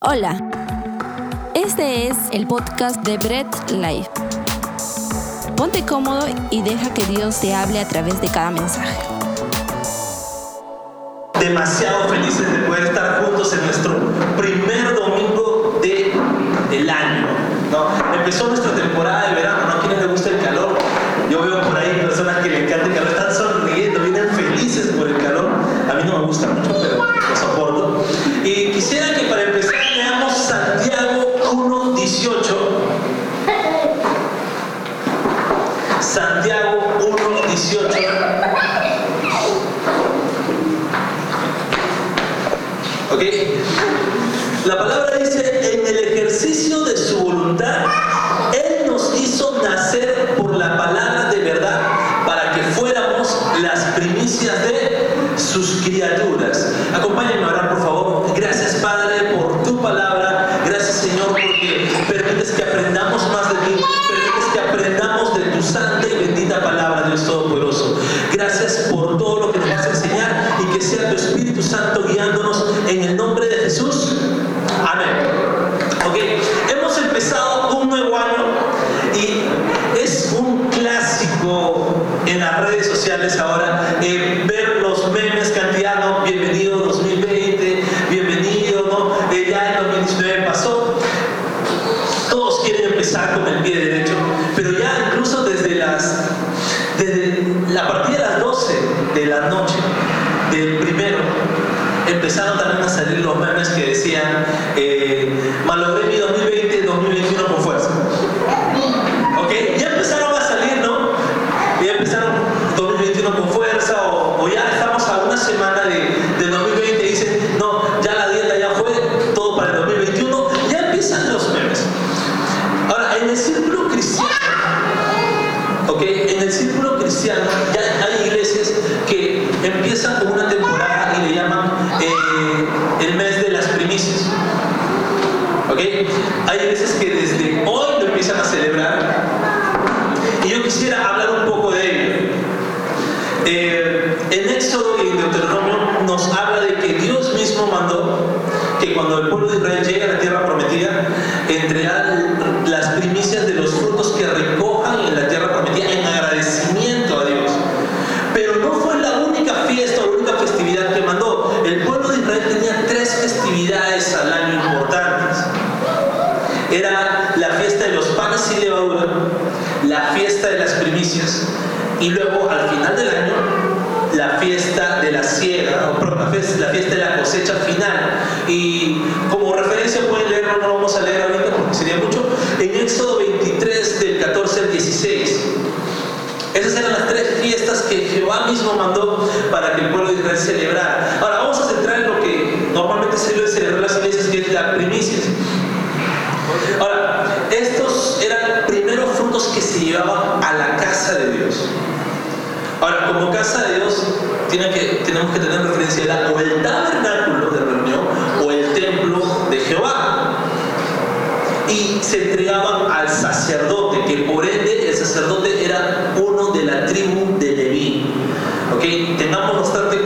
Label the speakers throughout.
Speaker 1: Hola, este es el podcast de Bread Life. Ponte cómodo y deja que Dios te hable a través de cada mensaje.
Speaker 2: Demasiado felices de poder estar juntos en nuestro primer domingo de, del año. ¿no? Empezó nuestra temporada de verano sería mucho, en Éxodo 23 del 14 al 16. Esas eran las tres fiestas que Jehová mismo mandó para que el pueblo de Israel celebrara. Ahora vamos a centrar en lo que normalmente se debe celebrar las iglesias, que es las primicias. Ahora, estos eran primeros frutos que se llevaban a la casa de Dios. Ahora, como casa de Dios, tiene que, tenemos que tener referencia a o el tabernáculo de reunión o el templo de Jehová y se entregaban al sacerdote, que por ende el sacerdote era uno de la tribu de Leví. ¿Okay? Tengamos bastante,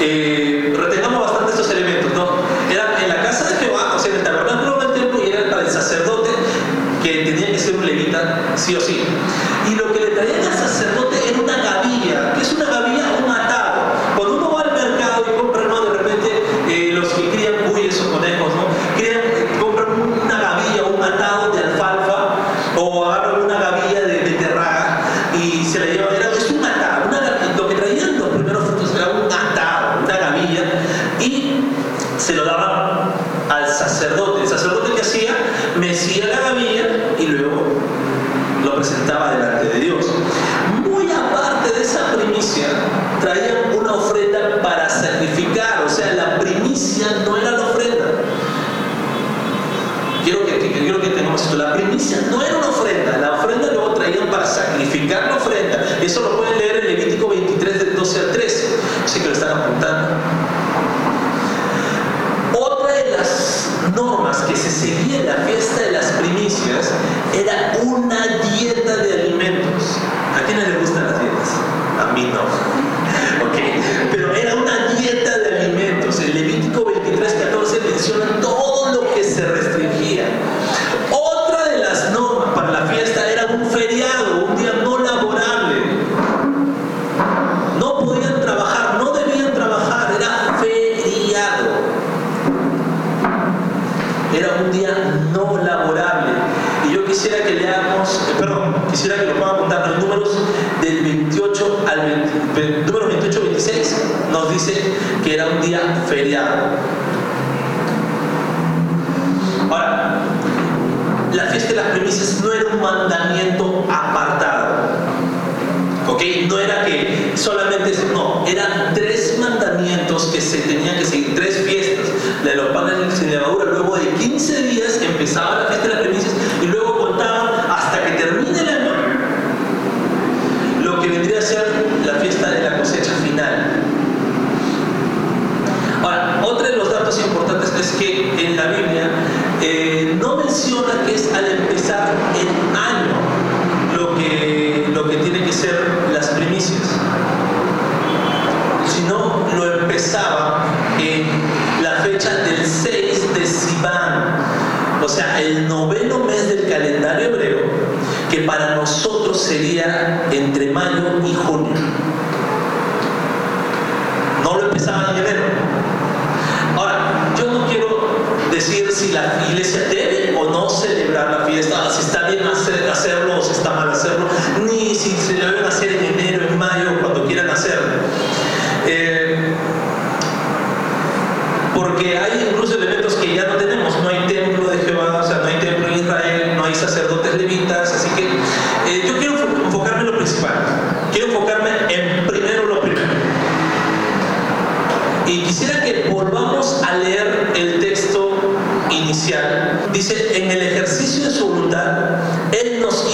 Speaker 2: eh, retengamos bastante estos elementos. ¿no? Era en la casa de Jehová, o sea, en el tabernáculo del templo, y era para el sacerdote que tenía que ser un levita, sí o sí.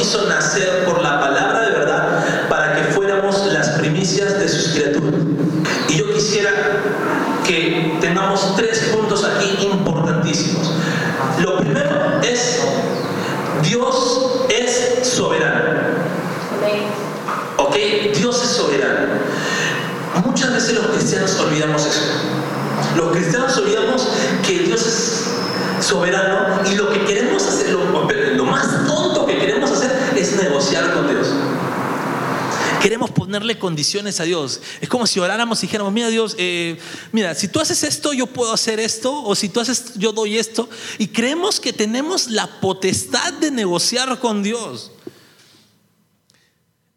Speaker 2: Hizo nacer por la palabra de verdad para que fuéramos las primicias de sus criaturas. Y yo quisiera que tengamos tres puntos aquí importantísimos. Lo primero es, Dios es soberano. ¿Ok? Dios es soberano. Muchas veces los cristianos olvidamos eso. Los cristianos olvidamos que Dios es soberano y lo que Queremos ponerle condiciones a Dios. Es como si oráramos y dijéramos, mira Dios, eh, mira, si tú haces esto, yo puedo hacer esto, o si tú haces, yo doy esto. Y creemos que tenemos la potestad de negociar con Dios.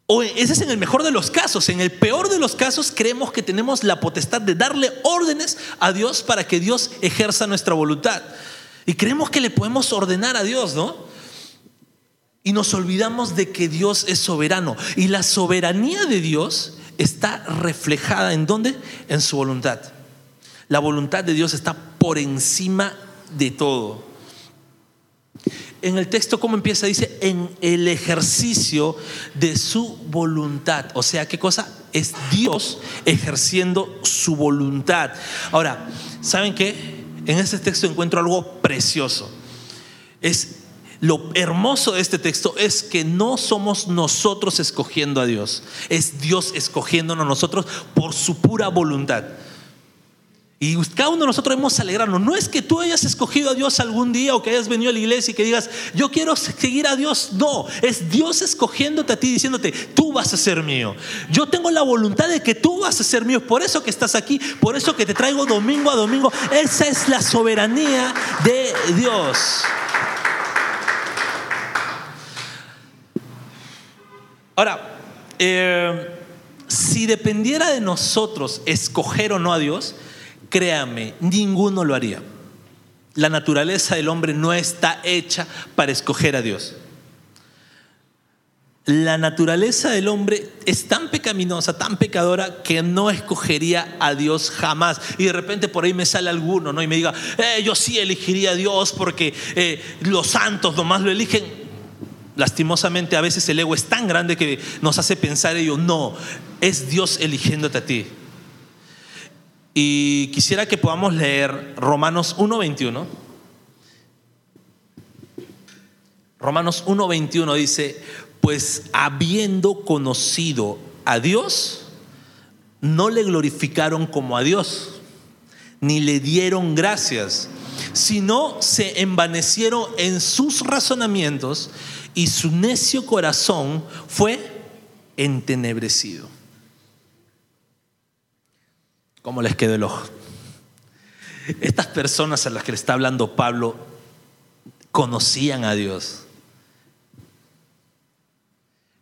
Speaker 2: O ese es en el mejor de los casos. En el peor de los casos creemos que tenemos la potestad de darle órdenes a Dios para que Dios ejerza nuestra voluntad. Y creemos que le podemos ordenar a Dios, ¿no? Y nos olvidamos de que Dios es soberano. Y la soberanía de Dios está reflejada en dónde? En su voluntad. La voluntad de Dios está por encima de todo. En el texto, ¿cómo empieza? Dice, en el ejercicio de su voluntad. O sea, ¿qué cosa? Es Dios ejerciendo su voluntad. Ahora, ¿saben qué? En este texto encuentro algo precioso. Es lo hermoso de este texto es que no somos nosotros escogiendo a Dios, es Dios escogiéndonos nosotros por su pura voluntad. Y cada uno de nosotros hemos alegrarnos. No es que tú hayas escogido a Dios algún día o que hayas venido a la iglesia y que digas, yo quiero seguir a Dios. No, es Dios escogiéndote a ti, diciéndote, tú vas a ser mío. Yo tengo la voluntad de que tú vas a ser mío. Por eso que estás aquí, por eso que te traigo domingo a domingo. Esa es la soberanía de Dios. Ahora, eh, si dependiera de nosotros escoger o no a Dios, créame, ninguno lo haría. La naturaleza del hombre no está hecha para escoger a Dios. La naturaleza del hombre es tan pecaminosa, tan pecadora, que no escogería a Dios jamás. Y de repente por ahí me sale alguno ¿no? y me diga, eh, yo sí elegiría a Dios porque eh, los santos nomás lo eligen. Lastimosamente a veces el ego es tan grande que nos hace pensar ello. No, es Dios eligiéndote a ti. Y quisiera que podamos leer Romanos 1.21. Romanos 1.21 dice, pues habiendo conocido a Dios, no le glorificaron como a Dios, ni le dieron gracias, sino se envanecieron en sus razonamientos y su necio corazón fue entenebrecido. ¿Cómo les quedó el ojo? Estas personas a las que le está hablando Pablo conocían a Dios,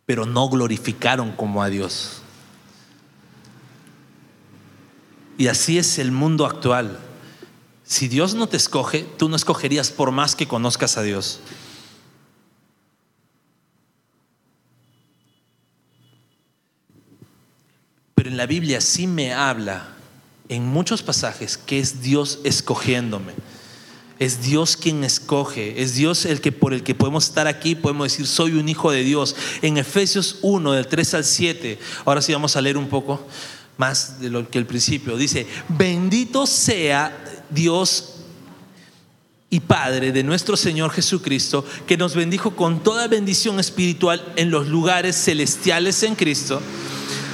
Speaker 2: pero no glorificaron como a Dios. Y así es el mundo actual. Si Dios no te escoge, tú no escogerías por más que conozcas a Dios. Pero en la Biblia sí me habla en muchos pasajes que es Dios escogiéndome. Es Dios quien escoge, es Dios el que por el que podemos estar aquí, podemos decir soy un hijo de Dios. En Efesios 1 del 3 al 7, ahora sí vamos a leer un poco más de lo que el principio dice, bendito sea Dios y Padre de nuestro Señor Jesucristo, que nos bendijo con toda bendición espiritual en los lugares celestiales en Cristo,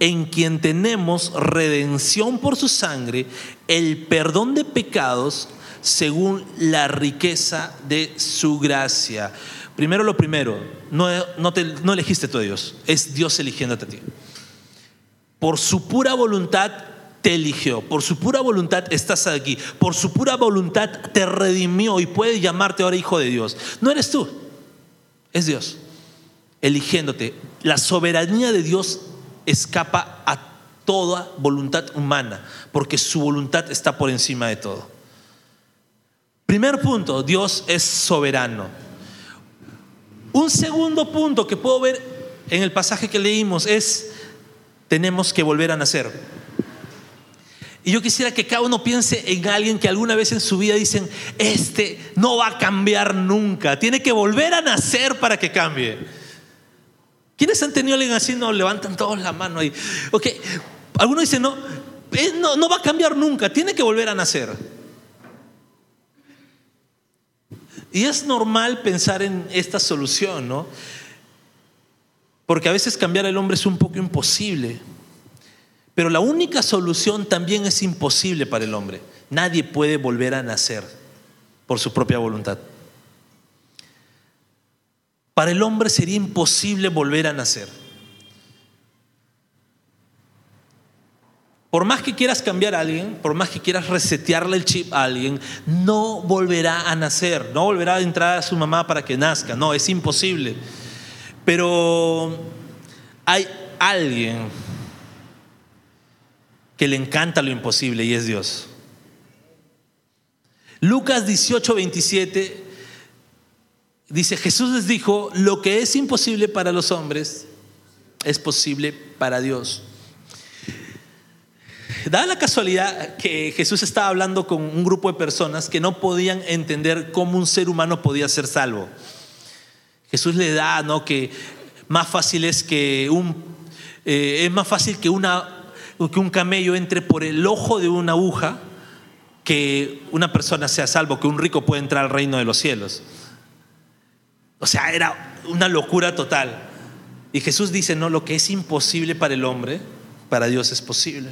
Speaker 2: en quien tenemos redención por su sangre, el perdón de pecados según la riqueza de su gracia. Primero lo primero, no, no, elegiste tú a Dios, es Dios eligiéndote a ti. Por su pura voluntad te eligió, por su pura voluntad estás aquí, por su pura voluntad te redimió y puede llamarte ahora hijo de Dios. No eres tú, es Dios eligiéndote. La soberanía de Dios escapa a toda voluntad humana, porque su voluntad está por encima de todo. Primer punto, Dios es soberano. Un segundo punto que puedo ver en el pasaje que leímos es, tenemos que volver a nacer. Y yo quisiera que cada uno piense en alguien que alguna vez en su vida dicen, este no va a cambiar nunca, tiene que volver a nacer para que cambie. ¿Quiénes han tenido alguien así? No, levantan todos la mano ahí. Ok, algunos dicen, no, no, no va a cambiar nunca, tiene que volver a nacer. Y es normal pensar en esta solución, ¿no? Porque a veces cambiar al hombre es un poco imposible. Pero la única solución también es imposible para el hombre. Nadie puede volver a nacer por su propia voluntad. Para el hombre sería imposible volver a nacer. Por más que quieras cambiar a alguien, por más que quieras resetearle el chip a alguien, no volverá a nacer, no volverá a entrar a su mamá para que nazca, no, es imposible. Pero hay alguien que le encanta lo imposible y es Dios. Lucas 18, 27 Dice, Jesús les dijo, lo que es imposible para los hombres es posible para Dios. Da la casualidad que Jesús estaba hablando con un grupo de personas que no podían entender cómo un ser humano podía ser salvo. Jesús le da, ¿no? Que más fácil es que un, eh, es más fácil que, una, que un camello entre por el ojo de una aguja que una persona sea salvo, que un rico pueda entrar al reino de los cielos. O sea, era una locura total. Y Jesús dice, no, lo que es imposible para el hombre, para Dios es posible.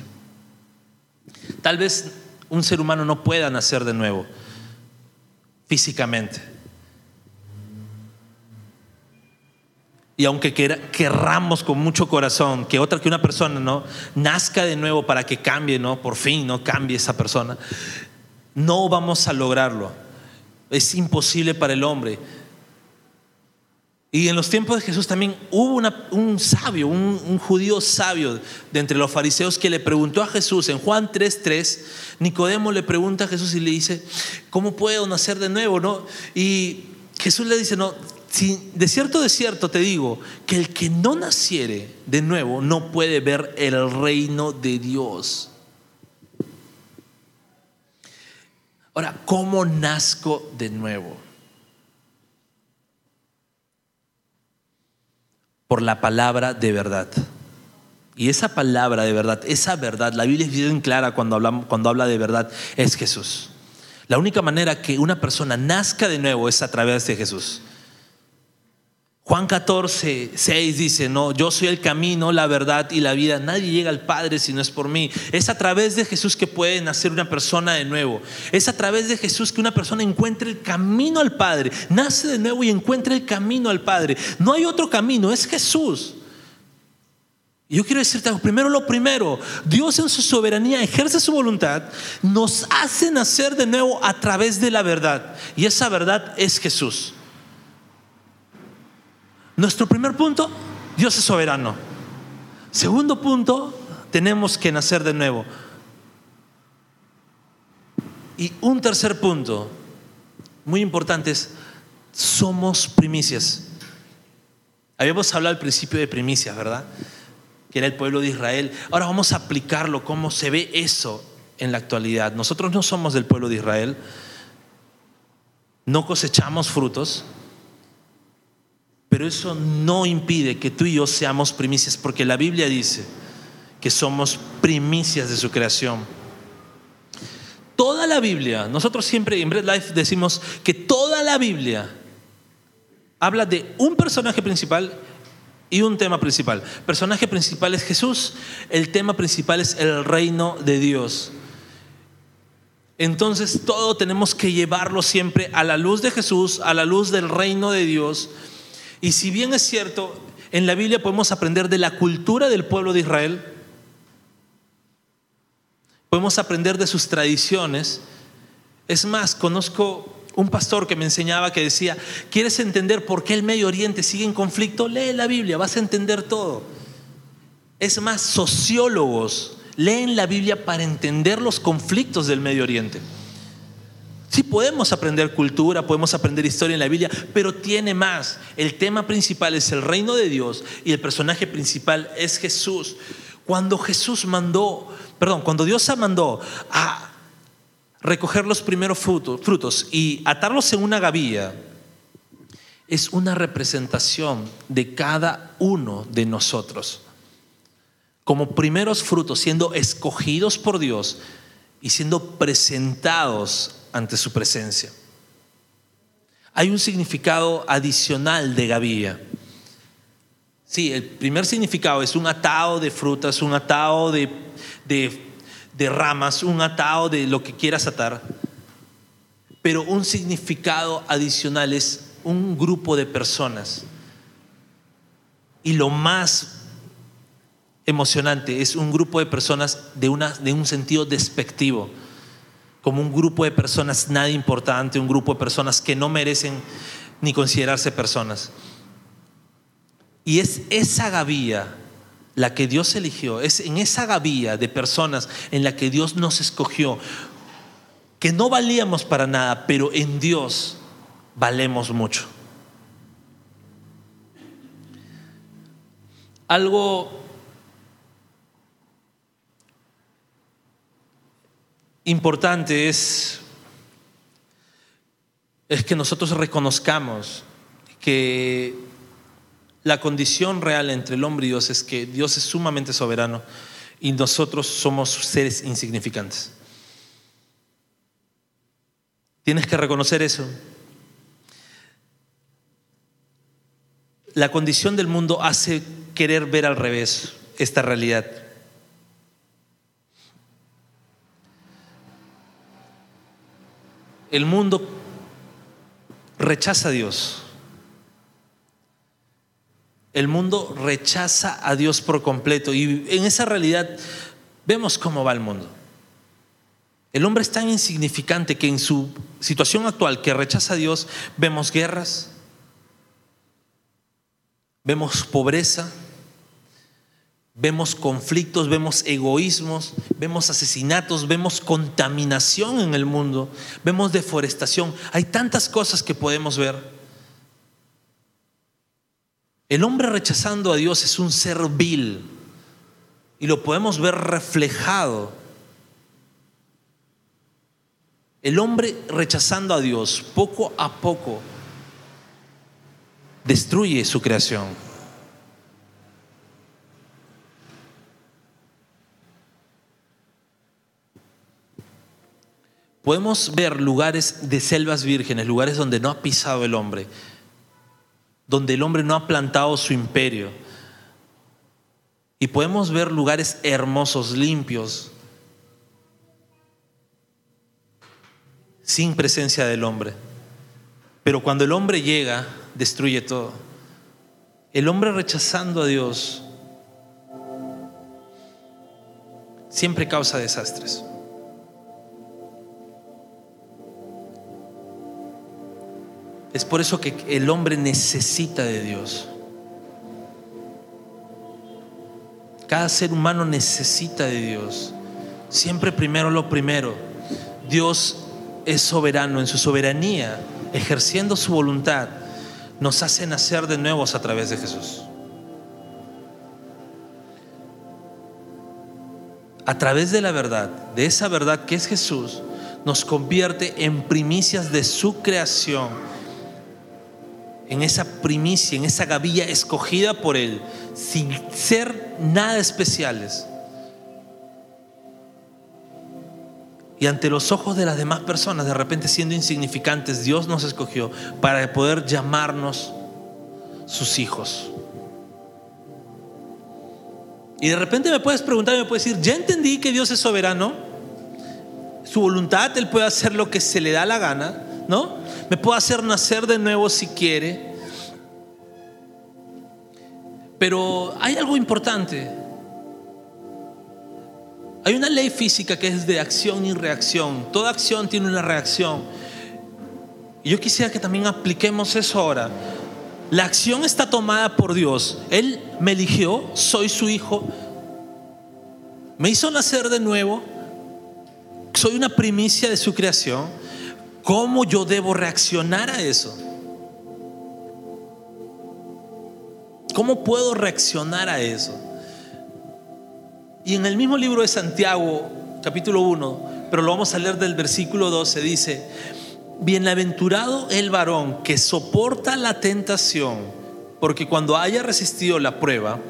Speaker 2: Tal vez un ser humano no pueda nacer de nuevo físicamente. Y aunque querramos con mucho corazón que otra que una persona no nazca de nuevo para que cambie, no, por fin no cambie esa persona, no vamos a lograrlo. Es imposible para el hombre. Y en los tiempos de Jesús también hubo un sabio, un, judío sabio de entre los fariseos que le preguntó a Jesús en Juan 3:3, Nicodemo le pregunta a Jesús y le dice, ¿cómo puedo nacer de nuevo? ¿No? Y Jesús le dice, no, de cierto, de cierto te digo, que el que no naciere de nuevo no puede ver el reino de Dios. Ahora, ¿cómo nazco de nuevo? Por la palabra de verdad. Y esa palabra de verdad, esa verdad, la Biblia es bien clara cuando, hablamos, cuando habla de verdad, es Jesús. La única manera que una persona nazca de nuevo es a través de Jesús. Juan 14, 6 dice, no, yo soy el camino, la verdad y la vida. Nadie llega al Padre si no es por mí. Es a través de Jesús que puede nacer una persona de nuevo. Es a través de Jesús que una persona encuentre el camino al Padre. Nace de nuevo y encuentra el camino al Padre. No hay otro camino, es Jesús. Yo quiero decirte primero lo primero, Dios en su soberanía ejerce su voluntad, nos hace nacer de nuevo a través de la verdad. Y esa verdad es Jesús. Nuestro primer punto, Dios es soberano. Segundo punto, tenemos que nacer de nuevo. Y un tercer punto, muy importante, es, somos primicias. Habíamos hablado al principio de primicias, ¿verdad? Que era el pueblo de Israel. Ahora vamos a aplicarlo, cómo se ve eso en la actualidad. Nosotros no somos del pueblo de Israel, no cosechamos frutos, pero eso no impide que tú y yo seamos primicias, porque la Biblia dice que somos primicias de su creación. Toda la Biblia, nosotros siempre en Bread Life decimos que toda la Biblia habla de un personaje principal y un tema principal. Personaje principal es Jesús, el tema principal es el reino de Dios. Entonces todo tenemos que llevarlo siempre a la luz de Jesús, a la luz del reino de Dios. Y si bien es cierto, en la Biblia podemos aprender de la cultura del pueblo de Israel, podemos aprender de sus tradiciones. Es más, conozco un pastor que me enseñaba que decía, ¿quieres entender por qué el Medio Oriente sigue en conflicto? Lee la Biblia, vas a entender todo. Es más, sociólogos leen la Biblia para entender los conflictos del Medio Oriente. Sí podemos aprender cultura, podemos aprender historia en la Biblia, pero tiene más. El tema principal es el reino de Dios y el personaje principal es Jesús. Cuando Jesús mandó, perdón, cuando Dios mandó a recoger los primeros frutos, frutos y atarlos en una gavilla, es una representación de cada uno de nosotros. Como primeros frutos, siendo escogidos por Dios y siendo presentados ante su presencia. Hay un significado adicional de gavilla. Sí, el primer significado es un atado de frutas, un atado de, de ramas, un atado de lo que quieras atar. Pero un significado adicional es un grupo de personas. Y lo más emocionante es un grupo de personas de, una, de un sentido despectivo como un grupo de personas nada importante, un grupo de personas que no merecen ni considerarse personas. Y es esa gavilla la que Dios eligió, es en esa gavilla de personas en la que Dios nos escogió, que no valíamos para nada, pero en Dios valemos mucho. Algo importante es, es que nosotros reconozcamos que la condición real entre el hombre y Dios es que Dios es sumamente soberano y nosotros somos seres insignificantes. Tienes que reconocer eso. La condición del mundo hace querer ver al revés esta realidad. El mundo rechaza a Dios. El mundo rechaza a Dios por completo y en esa realidad vemos cómo va el mundo. El hombre es tan insignificante que en su situación actual que rechaza a Dios vemos guerras, vemos pobreza, Vemos conflictos, vemos egoísmos, vemos asesinatos, vemos contaminación en el mundo, vemos deforestación. Hay tantas cosas que podemos ver. El hombre rechazando a Dios es un ser vil y lo podemos ver reflejado. El hombre rechazando a Dios poco a poco destruye su creación. Podemos ver lugares de selvas vírgenes, lugares donde no ha pisado el hombre, donde el hombre no ha plantado su imperio. Y podemos ver lugares hermosos, limpios, sin presencia del hombre. Pero cuando el hombre llega, destruye todo. El hombre rechazando a Dios siempre causa desastres. Es por eso que el hombre necesita de Dios. Cada ser humano necesita de Dios. Siempre primero lo primero. Dios es soberano en su soberanía, ejerciendo su voluntad, nos hace nacer de nuevos a través de Jesús. A través de la verdad, de esa verdad que es Jesús, nos convierte en primicias de su creación en esa primicia, en esa gavilla escogida por Él, sin ser nada especiales. Y ante los ojos de las demás personas, de repente siendo insignificantes, Dios nos escogió para poder llamarnos sus hijos. Y de repente me puedes preguntar, me puedes decir, ya entendí que Dios es soberano, su voluntad, Él puede hacer lo que se le da la gana, ¿no? Me puede hacer nacer de nuevo si quiere. Pero hay algo importante. Hay una ley física que es de acción y reacción. Toda acción tiene una reacción. Y yo quisiera que también apliquemos eso ahora. La acción está tomada por Dios. Él me eligió, soy su hijo. Me hizo nacer de nuevo. Soy una primicia de su creación. ¿Cómo yo debo reaccionar a eso? ¿Cómo puedo reaccionar a eso? Y en el mismo libro de Santiago, capítulo 1, pero lo vamos a leer del versículo 12, dice, bienaventurado el varón que soporta la tentación, porque cuando haya resistido la prueba,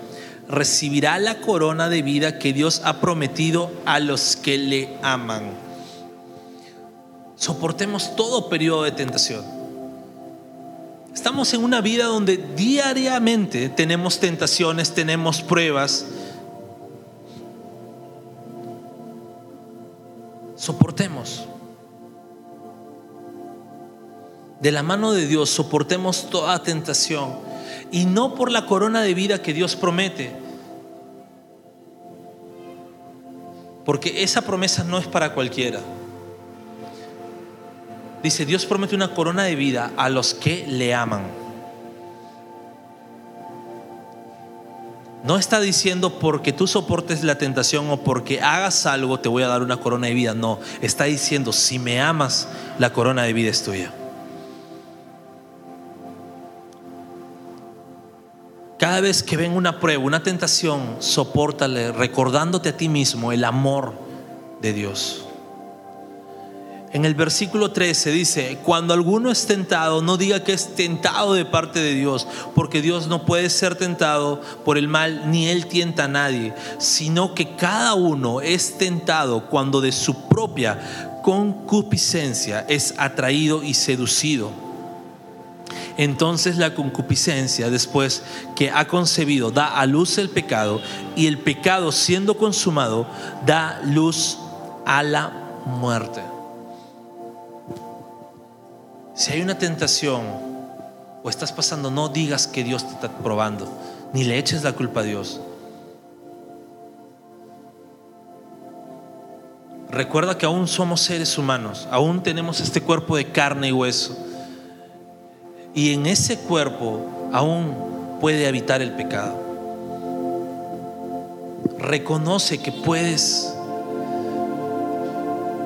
Speaker 2: recibirá la corona de vida que Dios ha prometido a los que le aman soportemos todo periodo de tentación. Estamos en una vida donde diariamente tenemos tentaciones, tenemos pruebas. Soportemos. De la mano de Dios soportemos toda tentación y no por la corona de vida que Dios promete. Porque esa promesa no es para cualquiera. Dice, Dios promete una corona de vida a los que le aman. No está diciendo porque tú soportes la tentación o porque hagas algo te voy a dar una corona de vida. No, está diciendo si me amas, la corona de vida es tuya. Cada vez que ven una prueba, una tentación, sopórtale recordándote a ti mismo el amor de Dios. En el versículo 13 dice, cuando alguno es tentado, no diga que es tentado de parte de Dios, porque Dios no puede ser tentado por el mal, ni Él tienta a nadie, sino que cada uno es tentado cuando de su propia concupiscencia es atraído y seducido. Entonces la concupiscencia, después que ha concebido, da a luz el pecado, y el pecado siendo consumado, da luz a la muerte. Si hay una tentación o estás pasando, no digas que Dios te está probando, ni le eches la culpa a Dios. Recuerda que aún somos seres humanos, aún tenemos este cuerpo de carne y hueso. Y en ese cuerpo aún puede habitar el pecado. Reconoce que puedes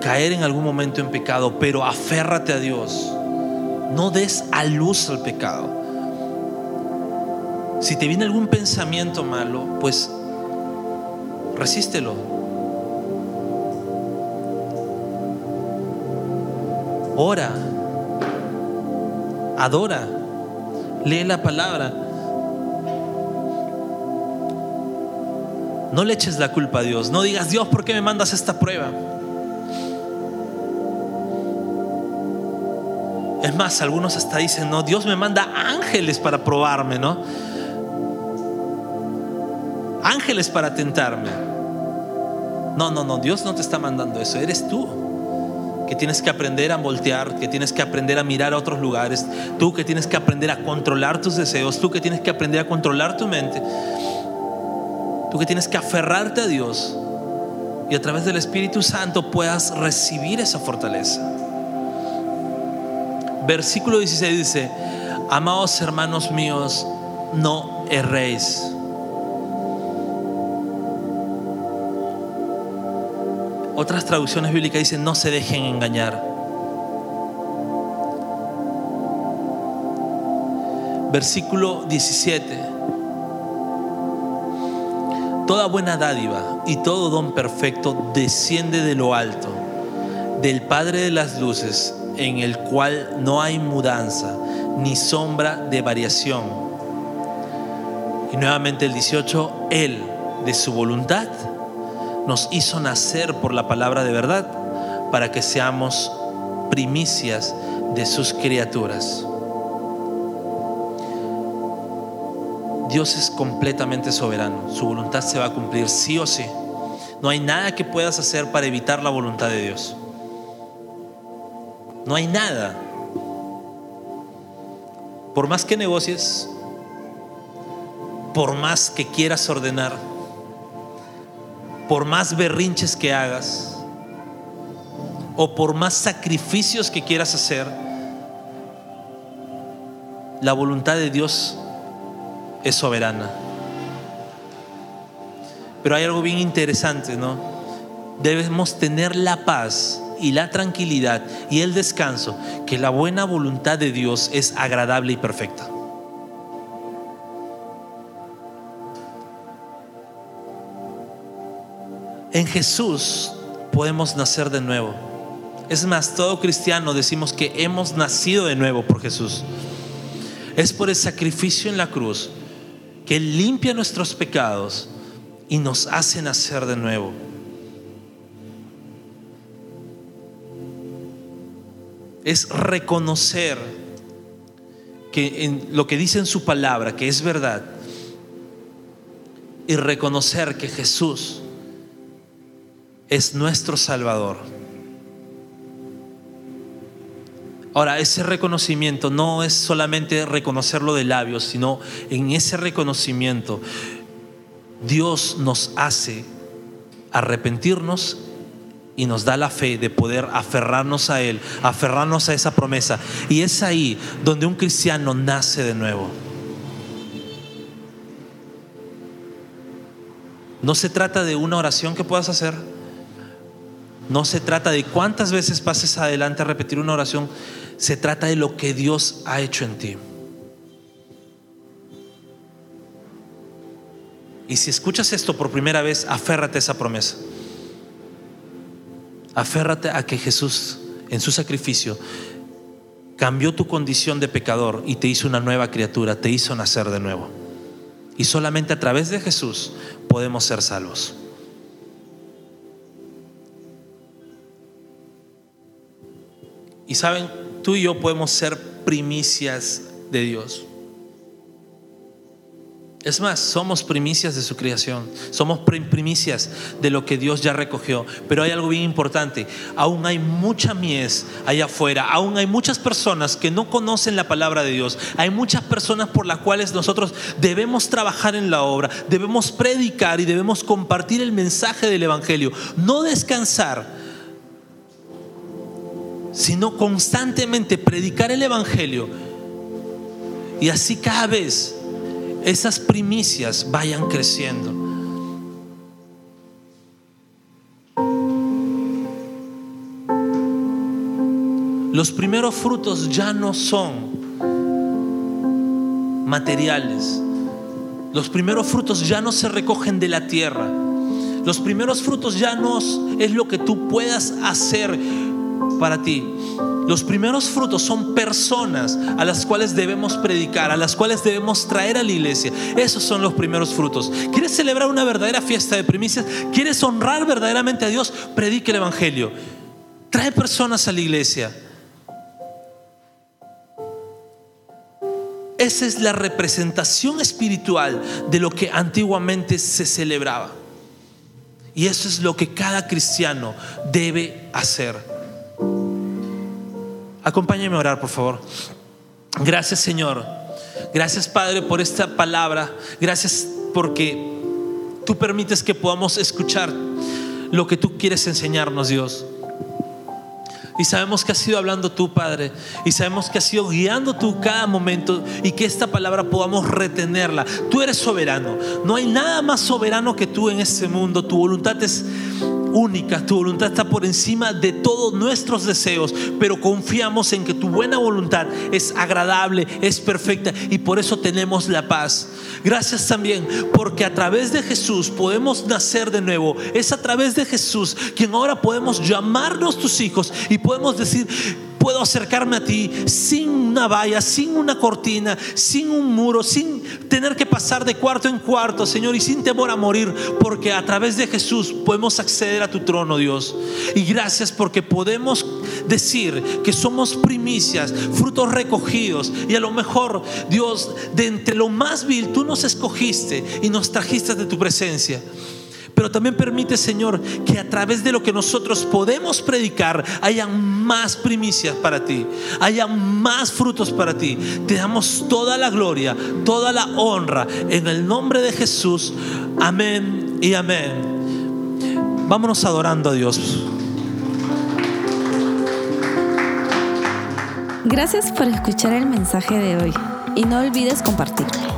Speaker 2: caer en algún momento en pecado, pero aférrate a Dios no des a luz al pecado. Si te viene algún pensamiento malo, pues resístelo. Ora, adora, lee la palabra. No le eches la culpa a Dios. No digas, Dios, ¿por qué me mandas esta prueba? Es más, algunos hasta dicen, no, Dios me manda ángeles para probarme, ¿no? Ángeles para tentarme. No, no, no, Dios no te está mandando eso, eres tú que tienes que aprender a voltear, que tienes que aprender a mirar a otros lugares, tú que tienes que aprender a controlar tus deseos, tú que tienes que aprender a controlar tu mente, tú que tienes que aferrarte a Dios y a través del Espíritu Santo puedas recibir esa fortaleza. Versículo 16 dice, amados hermanos míos, no erréis. Otras traducciones bíblicas dicen, no se dejen engañar. Versículo 17. Toda buena dádiva y todo don perfecto desciende de lo alto, del Padre de las Luces, en el cual no hay mudanza ni sombra de variación. Y nuevamente el 18, Él, de su voluntad, nos hizo nacer por la palabra de verdad para que seamos primicias de sus criaturas. Dios es completamente soberano, su voluntad se va a cumplir sí o sí. No hay nada que puedas hacer para evitar la voluntad de Dios. No hay nada. Por más que negocies, por más que quieras ordenar, por más berrinches que hagas o por más sacrificios que quieras hacer, la voluntad de Dios es soberana. Pero hay algo bien interesante, ¿no? Debemos tener la paz y la tranquilidad y el descanso que la buena voluntad de Dios es agradable y perfecta. En Jesús podemos nacer de nuevo. Es más, todo cristiano decimos que hemos nacido de nuevo por Jesús. Es por el sacrificio en la cruz que limpia nuestros pecados y nos hace nacer de nuevo. Es reconocer que en lo que dice en su palabra, que es verdad, y reconocer que Jesús es nuestro Salvador. Ahora, ese reconocimiento no es solamente reconocerlo de labios, sino en ese reconocimiento Dios nos hace arrepentirnos y nos da la fe de poder aferrarnos a Él, aferrarnos a esa promesa. Y es ahí donde un cristiano nace de nuevo. No se trata de una oración que puedas hacer no se trata de cuántas veces pases adelante a repetir una oración, se trata de lo que Dios ha hecho en ti. Y si escuchas esto por primera vez, aférrate a esa promesa. Aférrate a que Jesús en su sacrificio cambió tu condición de pecador y te hizo una nueva criatura, te hizo nacer de nuevo. Y solamente a través de Jesús podemos ser salvos. Y saben, tú y yo podemos ser primicias de Dios. Es más, somos primicias de su creación, somos primicias de lo que Dios ya recogió. Pero hay algo bien importante, aún hay mucha mies allá afuera, aún hay muchas personas que no conocen la palabra de Dios, hay muchas personas por las cuales nosotros debemos trabajar en la obra, debemos predicar y debemos compartir el mensaje del Evangelio, no descansar sino constantemente predicar el Evangelio. Y así cada vez esas primicias vayan creciendo. Los primeros frutos ya no son materiales. Los primeros frutos ya no se recogen de la tierra. Los primeros frutos ya no es lo que tú puedas hacer para ti. Los primeros frutos son personas a las cuales debemos predicar, a las cuales debemos traer a la iglesia. Esos son los primeros frutos. ¿Quieres celebrar una verdadera fiesta de primicias? ¿Quieres honrar verdaderamente a Dios? Predique el Evangelio. Trae personas a la iglesia. esa es la representación espiritual de lo que antiguamente se celebraba. Y eso es lo que cada cristiano debe hacer. Acompáñeme a orar, por favor. Gracias, Señor. Gracias, Padre, por esta palabra. Gracias porque tú permites que podamos escuchar lo que tú quieres enseñarnos, Dios. Y sabemos que has sido hablando tú, Padre. Y sabemos que has sido guiando tú cada momento y que esta palabra podamos retenerla. Tú eres soberano. No hay nada más soberano que tú en este mundo. Tu voluntad es única, tu voluntad está por encima de todos nuestros deseos, pero confiamos en que tu buena voluntad es agradable, es perfecta y por eso tenemos la paz. Gracias también porque a través de Jesús podemos nacer de nuevo. Es a través de Jesús quien ahora podemos llamarnos tus hijos y podemos decir, puedo acercarme a ti sin una valla, sin una cortina, sin un muro, sin tener que pasar de cuarto en cuarto, Señor, y sin temor a morir, porque a través de Jesús podemos acceder a tu trono, Dios. Y gracias porque podemos decir que somos primicias, frutos recogidos, y a lo mejor, Dios, de entre lo más vil, tú nos escogiste y nos trajiste de tu presencia. Pero también permite, Señor, que a través de lo que nosotros podemos predicar haya más primicias para ti, haya más frutos para ti. Te damos toda la gloria, toda la honra en el nombre de Jesús. Amén y amén. Vámonos adorando a Dios.
Speaker 1: Gracias por escuchar el mensaje de hoy y no olvides compartirlo.